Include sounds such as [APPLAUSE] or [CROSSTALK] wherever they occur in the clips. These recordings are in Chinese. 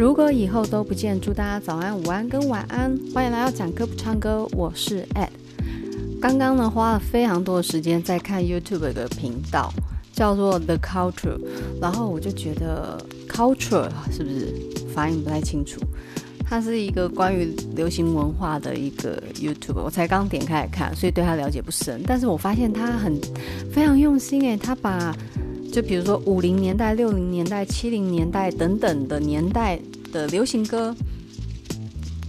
如果以后都不见，祝大家早安、午安跟晚安。欢迎来到讲歌不唱歌，我是 Ed。刚刚呢，花了非常多的时间在看 YouTube 的频道，叫做 The Culture，然后我就觉得 Culture 是不是发音不太清楚？它是一个关于流行文化的一个 YouTube，我才刚点开来看，所以对它了解不深。但是我发现它很非常用心诶，它把就比如说五零年代、六零年代、七零年代等等的年代的流行歌，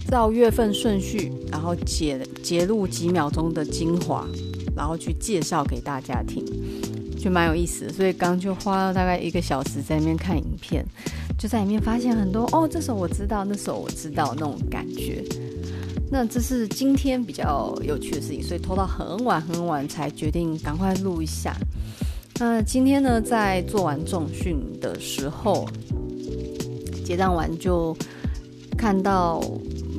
照月份顺序，然后截截录几秒钟的精华，然后去介绍给大家听，就蛮有意思的。所以刚就花了大概一个小时在那边看影片，就在里面发现很多哦，这首我知道，那首我知道那种感觉。那这是今天比较有趣的事情，所以拖到很晚很晚才决定赶快录一下。那今天呢，在做完重训的时候，结账完就看到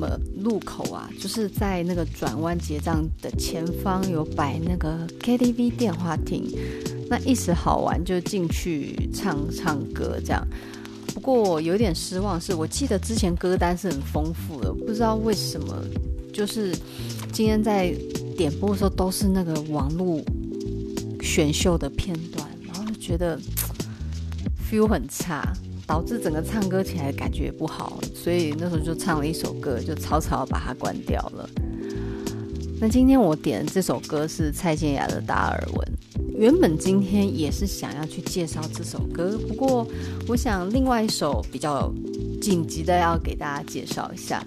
呃路口啊，就是在那个转弯结账的前方有摆那个 KTV 电话亭，那一时好玩就进去唱唱歌这样。不过有点失望是，我记得之前歌单是很丰富的，不知道为什么，就是今天在点播的时候都是那个网络。选秀的片段，然后就觉得 [TSK] feel 很差，导致整个唱歌起来感觉不好，所以那时候就唱了一首歌，就草草把它关掉了。那今天我点的这首歌是蔡健雅的《达尔文》，原本今天也是想要去介绍这首歌，不过我想另外一首比较紧急的要给大家介绍一下。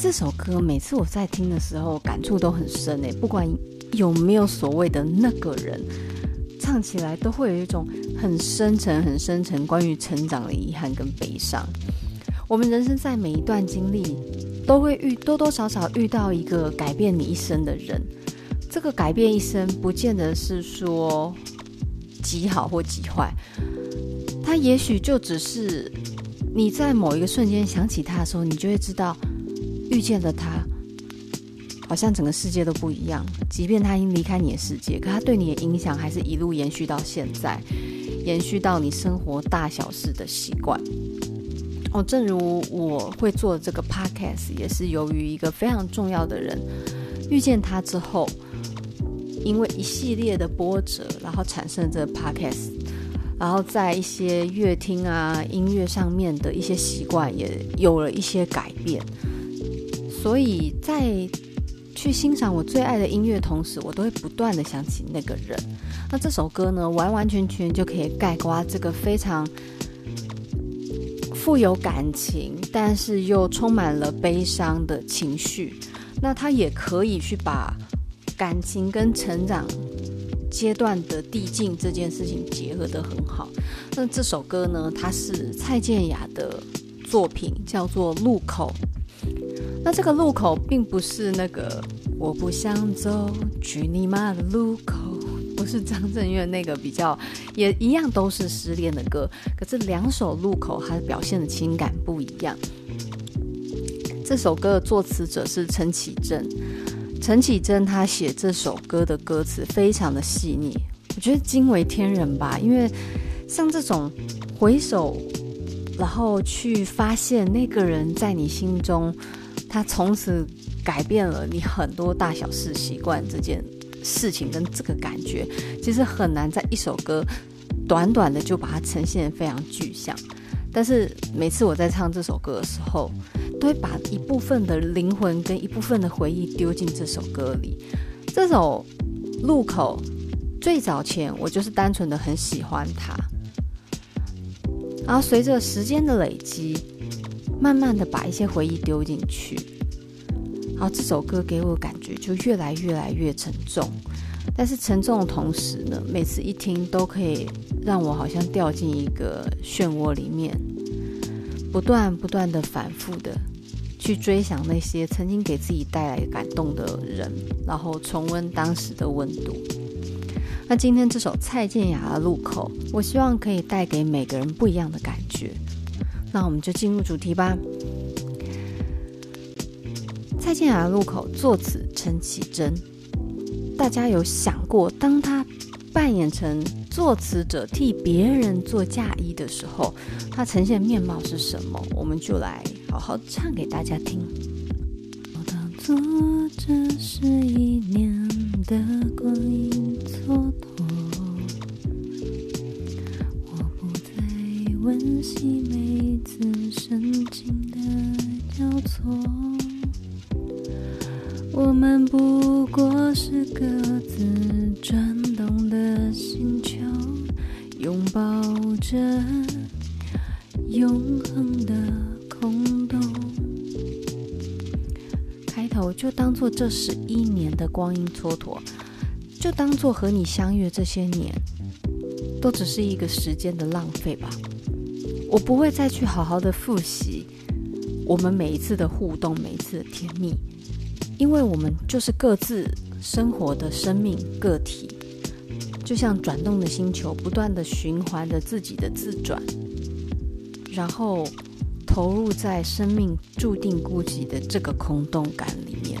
这首歌每次我在听的时候感触都很深诶，不管。有没有所谓的那个人，唱起来都会有一种很深沉、很深沉关于成长的遗憾跟悲伤。我们人生在每一段经历，都会遇多多少少遇到一个改变你一生的人。这个改变一生，不见得是说极好或极坏，他也许就只是你在某一个瞬间想起他的时候，你就会知道遇见了他。好像整个世界都不一样，即便他已经离开你的世界，可他对你的影响还是一路延续到现在，延续到你生活大小事的习惯。哦，正如我会做这个 podcast，也是由于一个非常重要的人遇见他之后，因为一系列的波折，然后产生这个 podcast，然后在一些乐听啊、音乐上面的一些习惯也有了一些改变，所以在。去欣赏我最爱的音乐，同时我都会不断的想起那个人。那这首歌呢，完完全全就可以概括这个非常富有感情，但是又充满了悲伤的情绪。那它也可以去把感情跟成长阶段的递进这件事情结合得很好。那这首歌呢，它是蔡健雅的作品，叫做《路口》。那这个路口并不是那个我不想走去你妈的路口，不是张震岳那个比较，也一样都是失恋的歌，可是两首路口它表现的情感不一样。这首歌的作词者是陈绮贞，陈绮贞她写这首歌的歌词非常的细腻，我觉得惊为天人吧，因为像这种回首，然后去发现那个人在你心中。他从此改变了你很多大小事习惯这件事情跟这个感觉，其实很难在一首歌短短的就把它呈现非常具象。但是每次我在唱这首歌的时候，都会把一部分的灵魂跟一部分的回忆丢进这首歌里。这首路口最早前我就是单纯的很喜欢它，然后随着时间的累积。慢慢的把一些回忆丢进去，然后这首歌给我感觉就越来越来越沉重，但是沉重的同时呢，每次一听都可以让我好像掉进一个漩涡里面，不断不断的反复的去追想那些曾经给自己带来感动的人，然后重温当时的温度。那今天这首蔡健雅的《路口》，我希望可以带给每个人不一样的感觉。那我们就进入主题吧。蔡健雅路口，作词陈绮贞。大家有想过，当他扮演成作词者替别人做嫁衣的时候，它呈现面貌是什么？我们就来好好唱给大家听。当作这是一年的光阴这十一年的光阴蹉跎，就当做和你相遇这些年，都只是一个时间的浪费吧。我不会再去好好的复习我们每一次的互动，每一次的甜蜜，因为我们就是各自生活的生命个体。就像转动的星球，不断的循环着自己的自转，然后投入在生命注定孤寂的这个空洞感里面。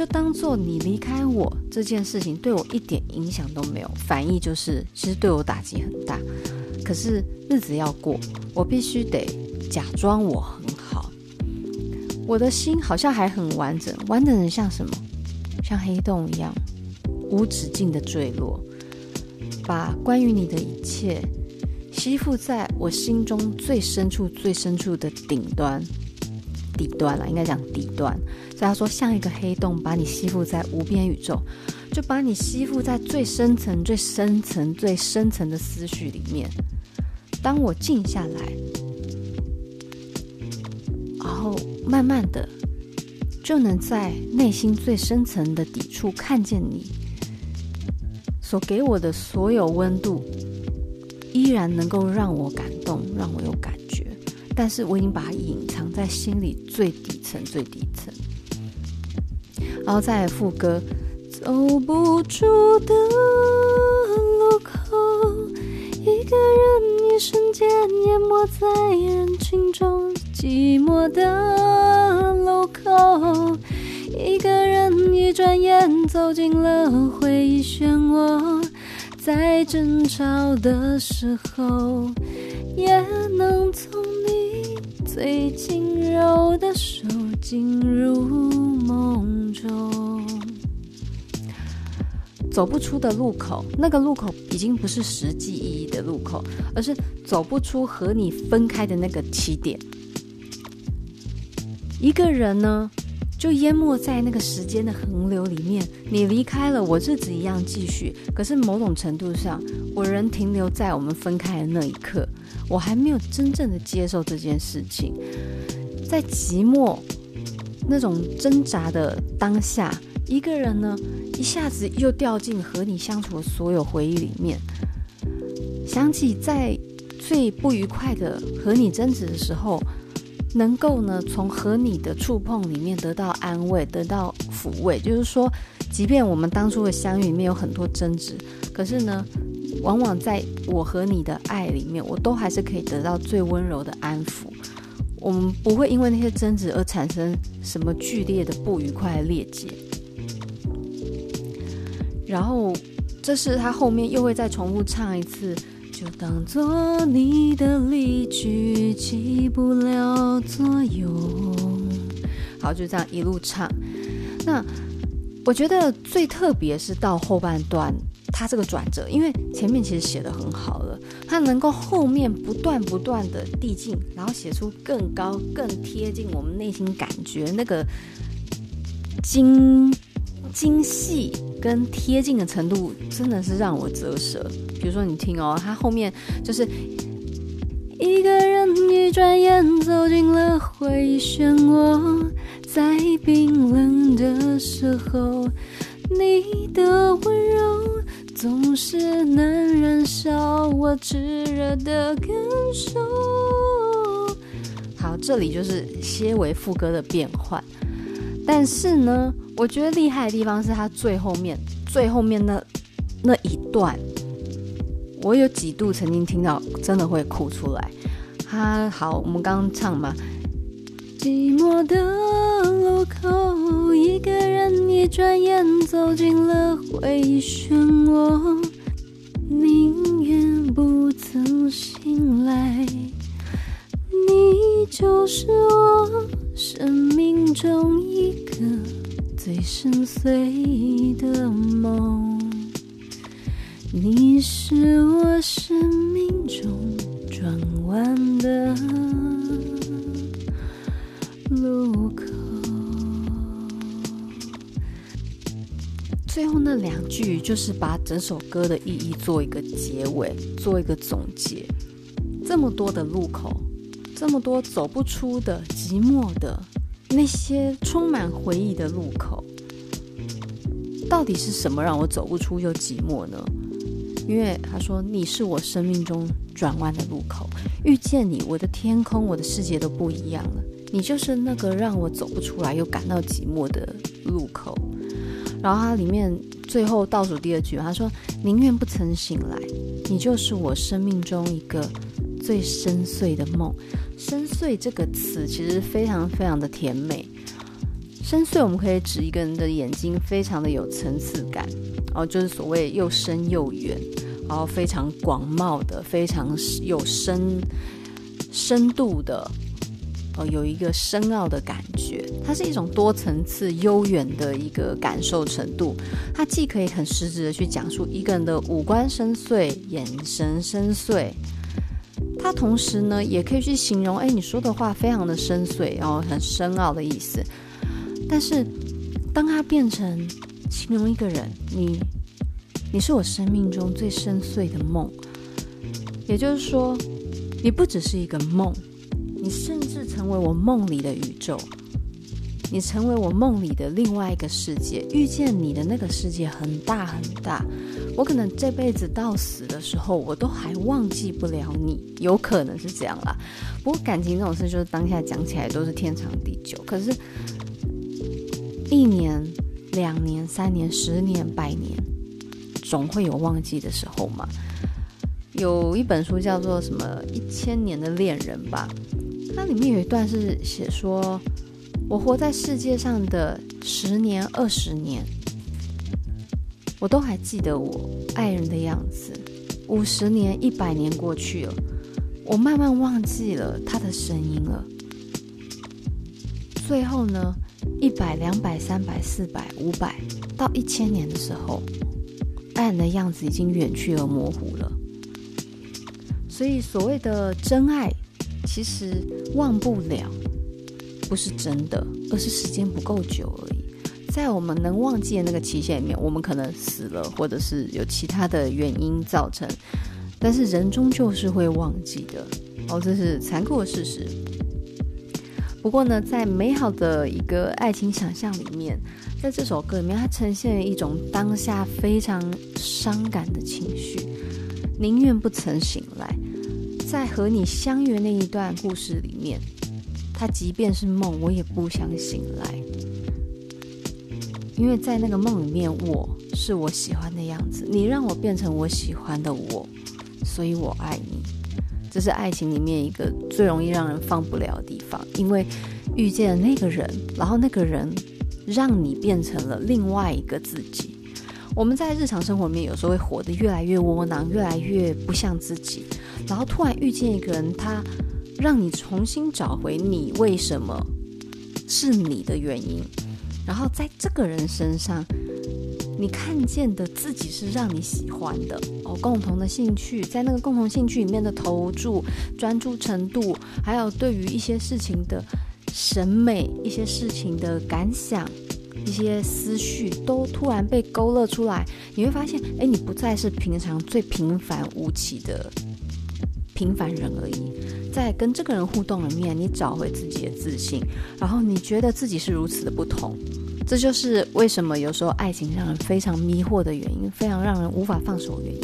就当做你离开我这件事情对我一点影响都没有，反义就是其实对我打击很大。可是日子要过，我必须得假装我很好。我的心好像还很完整，完整的像什么？像黑洞一样，无止境的坠落，把关于你的一切吸附在我心中最深处、最深处的顶端、底端了，应该讲底端。所以他说，像一个黑洞，把你吸附在无边宇宙，就把你吸附在最深层、最深层、最深层的思绪里面。当我静下来。然后慢慢的，就能在内心最深层的底处看见你所给我的所有温度，依然能够让我感动，让我有感觉。但是我已经把它隐藏在心里最底层、最底层。然后再副歌，走不出的路口，一个人一瞬间淹没在人群中。寂寞的路口，一个人一转眼走进了回忆漩涡，在争吵的时候，也能从你最轻柔的手进入梦中。走不出的路口，那个路口已经不是实际意义的路口，而是走不出和你分开的那个起点。一个人呢，就淹没在那个时间的洪流里面。你离开了，我日子一样继续。可是某种程度上，我仍停留在我们分开的那一刻。我还没有真正的接受这件事情。在寂寞那种挣扎的当下，一个人呢，一下子又掉进和你相处的所有回忆里面。想起在最不愉快的和你争执的时候。能够呢，从和你的触碰里面得到安慰，得到抚慰。就是说，即便我们当初的相遇里面有很多争执，可是呢，往往在我和你的爱里面，我都还是可以得到最温柔的安抚。我们不会因为那些争执而产生什么剧烈的不愉快的裂解。然后，这是他后面又会再重复唱一次。就当做你的离去起不了作用。好，就这样一路唱。那我觉得最特别是到后半段，它这个转折，因为前面其实写的很好了，它能够后面不断不断的递进，然后写出更高、更贴近我们内心感觉那个精精细跟贴近的程度，真的是让我啧舌。比如说，你听哦，他后面就是一个人一转眼走进了回忆漩涡，在冰冷的时候，你的温柔总是能燃烧我炙热的感受。好，这里就是些微副歌的变换，但是呢，我觉得厉害的地方是它最后面最后面那那一段，我有几度曾经听到，真的会哭出来。他好，我们刚刚唱嘛。寂寞的路口，一个人一转眼走进了回忆漩涡，宁愿不曾醒来。你就是我生命中一个最深邃的梦，你是我生命中转弯的路口。最后那两句就是把整首歌的意义做一个结尾，做一个总结。这么多的路口，这么多走不出的、寂寞的那些充满回忆的路口，到底是什么让我走不出又寂寞呢？因为他说，你是我生命中转弯的路口，遇见你，我的天空，我的世界都不一样了。你就是那个让我走不出来又感到寂寞的路口。然后它里面最后倒数第二句，他说：“宁愿不曾醒来，你就是我生命中一个最深邃的梦。”深邃这个词其实非常非常的甜美。深邃，我们可以指一个人的眼睛非常的有层次感，哦，就是所谓又深又远，然后非常广袤的，非常有深深度的，有一个深奥的感觉。它是一种多层次、悠远的一个感受程度。它既可以很实质的去讲述一个人的五官深邃、眼神深邃，它同时呢，也可以去形容，哎，你说的话非常的深邃，然后很深奥的意思。但是，当它变成形容一个人，你，你是我生命中最深邃的梦，也就是说，你不只是一个梦，你甚至成为我梦里的宇宙，你成为我梦里的另外一个世界。遇见你的那个世界很大很大，我可能这辈子到死的时候，我都还忘记不了你，有可能是这样啦。不过感情这种事，就是当下讲起来都是天长地久，可是。一年、两年、三年、十年、百年，总会有忘记的时候嘛。有一本书叫做什么《一千年的恋人》吧，它里面有一段是写说：我活在世界上的十年、二十年，我都还记得我爱人的样子。五十年、一百年过去了，我慢慢忘记了他的声音了。最后呢？一百、两百、三百、四百、五百，到一千年的时候，爱人的样子已经远去而模糊了。所以，所谓的真爱，其实忘不了，不是真的，而是时间不够久而已。在我们能忘记的那个期限里面，我们可能死了，或者是有其他的原因造成。但是，人终究是会忘记的。哦，这是残酷的事实。不过呢，在美好的一个爱情想象里面，在这首歌里面，它呈现了一种当下非常伤感的情绪，宁愿不曾醒来。在和你相约那一段故事里面，它即便是梦，我也不想醒来，因为在那个梦里面，我是我喜欢的样子，你让我变成我喜欢的我，所以我爱你。这是爱情里面一个最容易让人放不了的地方，因为遇见了那个人，然后那个人让你变成了另外一个自己。我们在日常生活里面有时候会活得越来越窝囊，越来越不像自己，然后突然遇见一个人，他让你重新找回你为什么是你的原因，然后在这个人身上。你看见的自己是让你喜欢的哦，共同的兴趣，在那个共同兴趣里面的投注、专注程度，还有对于一些事情的审美、一些事情的感想、一些思绪，都突然被勾勒出来。你会发现，哎，你不再是平常最平凡无奇的平凡人而已。在跟这个人互动里面，你找回自己的自信，然后你觉得自己是如此的不同，这就是为什么有时候爱情让人非常迷惑的原因，非常让人无法放手的原因，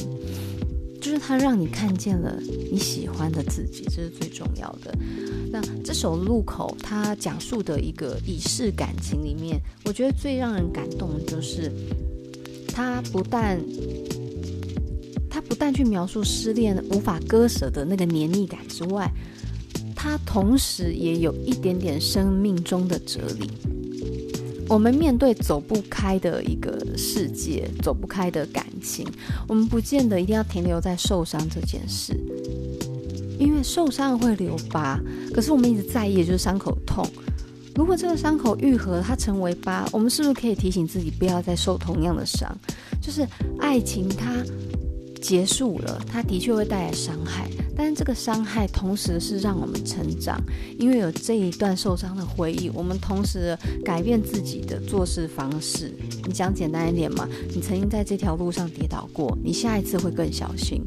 就是它让你看见了你喜欢的自己，这是最重要的。那这首《路口》它讲述的一个已逝感情里面，我觉得最让人感动的就是，它不但他不但去描述失恋无法割舍的那个黏腻感之外，他同时也有一点点生命中的哲理。我们面对走不开的一个世界，走不开的感情，我们不见得一定要停留在受伤这件事，因为受伤会留疤。可是我们一直在意的就是伤口痛。如果这个伤口愈合，它成为疤，我们是不是可以提醒自己不要再受同样的伤？就是爱情它。结束了，它的确会带来伤害，但是这个伤害同时是让我们成长，因为有这一段受伤的回忆，我们同时改变自己的做事方式。你讲简单一点嘛，你曾经在这条路上跌倒过，你下一次会更小心。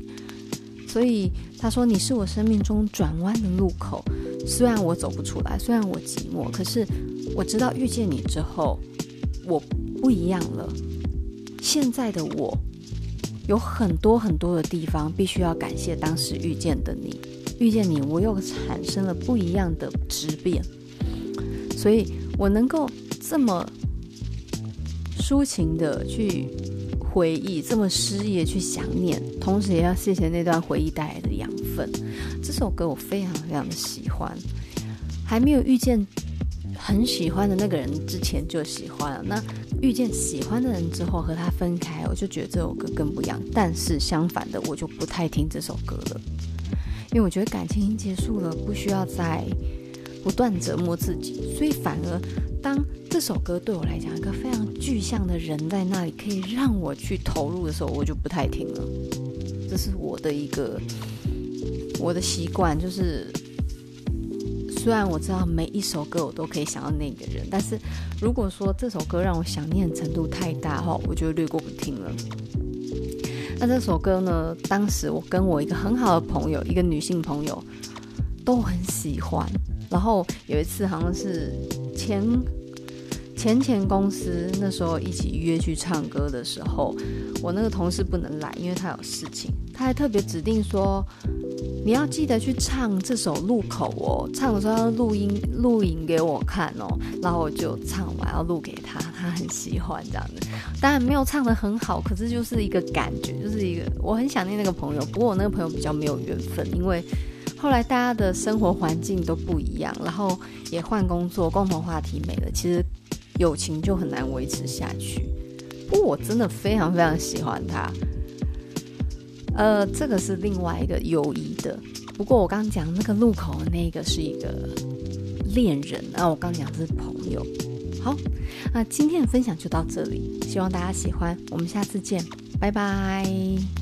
所以他说：“你是我生命中转弯的路口，虽然我走不出来，虽然我寂寞，可是我知道遇见你之后，我不一样了。现在的我。”有很多很多的地方必须要感谢当时遇见的你，遇见你，我又产生了不一样的质变，所以我能够这么抒情的去回忆，这么诗意的去想念，同时也要谢谢那段回忆带来的养分。这首歌我非常非常的喜欢，还没有遇见很喜欢的那个人之前就喜欢了。那遇见喜欢的人之后，和他分开，我就觉得这首歌更不一样。但是相反的，我就不太听这首歌了，因为我觉得感情已经结束了，不需要再不断折磨自己。所以反而当这首歌对我来讲一个非常具象的人在那里，可以让我去投入的时候，我就不太听了。这是我的一个我的习惯，就是。虽然我知道每一首歌我都可以想到那个人，但是如果说这首歌让我想念程度太大的话，我就略过不听了。那这首歌呢，当时我跟我一个很好的朋友，一个女性朋友都很喜欢。然后有一次好像是前前前公司那时候一起约去唱歌的时候，我那个同事不能来，因为他有事情，他还特别指定说。你要记得去唱这首《路口》哦，唱的时候要录音录影给我看哦，然后我就唱完要录给他，他很喜欢这样子。当然没有唱得很好，可是就是一个感觉，就是一个我很想念那个朋友。不过我那个朋友比较没有缘分，因为后来大家的生活环境都不一样，然后也换工作，共同话题没了，其实友情就很难维持下去。不过我真的非常非常喜欢他。呃，这个是另外一个友谊的。不过我刚刚讲那个路口那个是一个恋人，那我刚讲的是朋友。好，那今天的分享就到这里，希望大家喜欢，我们下次见，拜拜。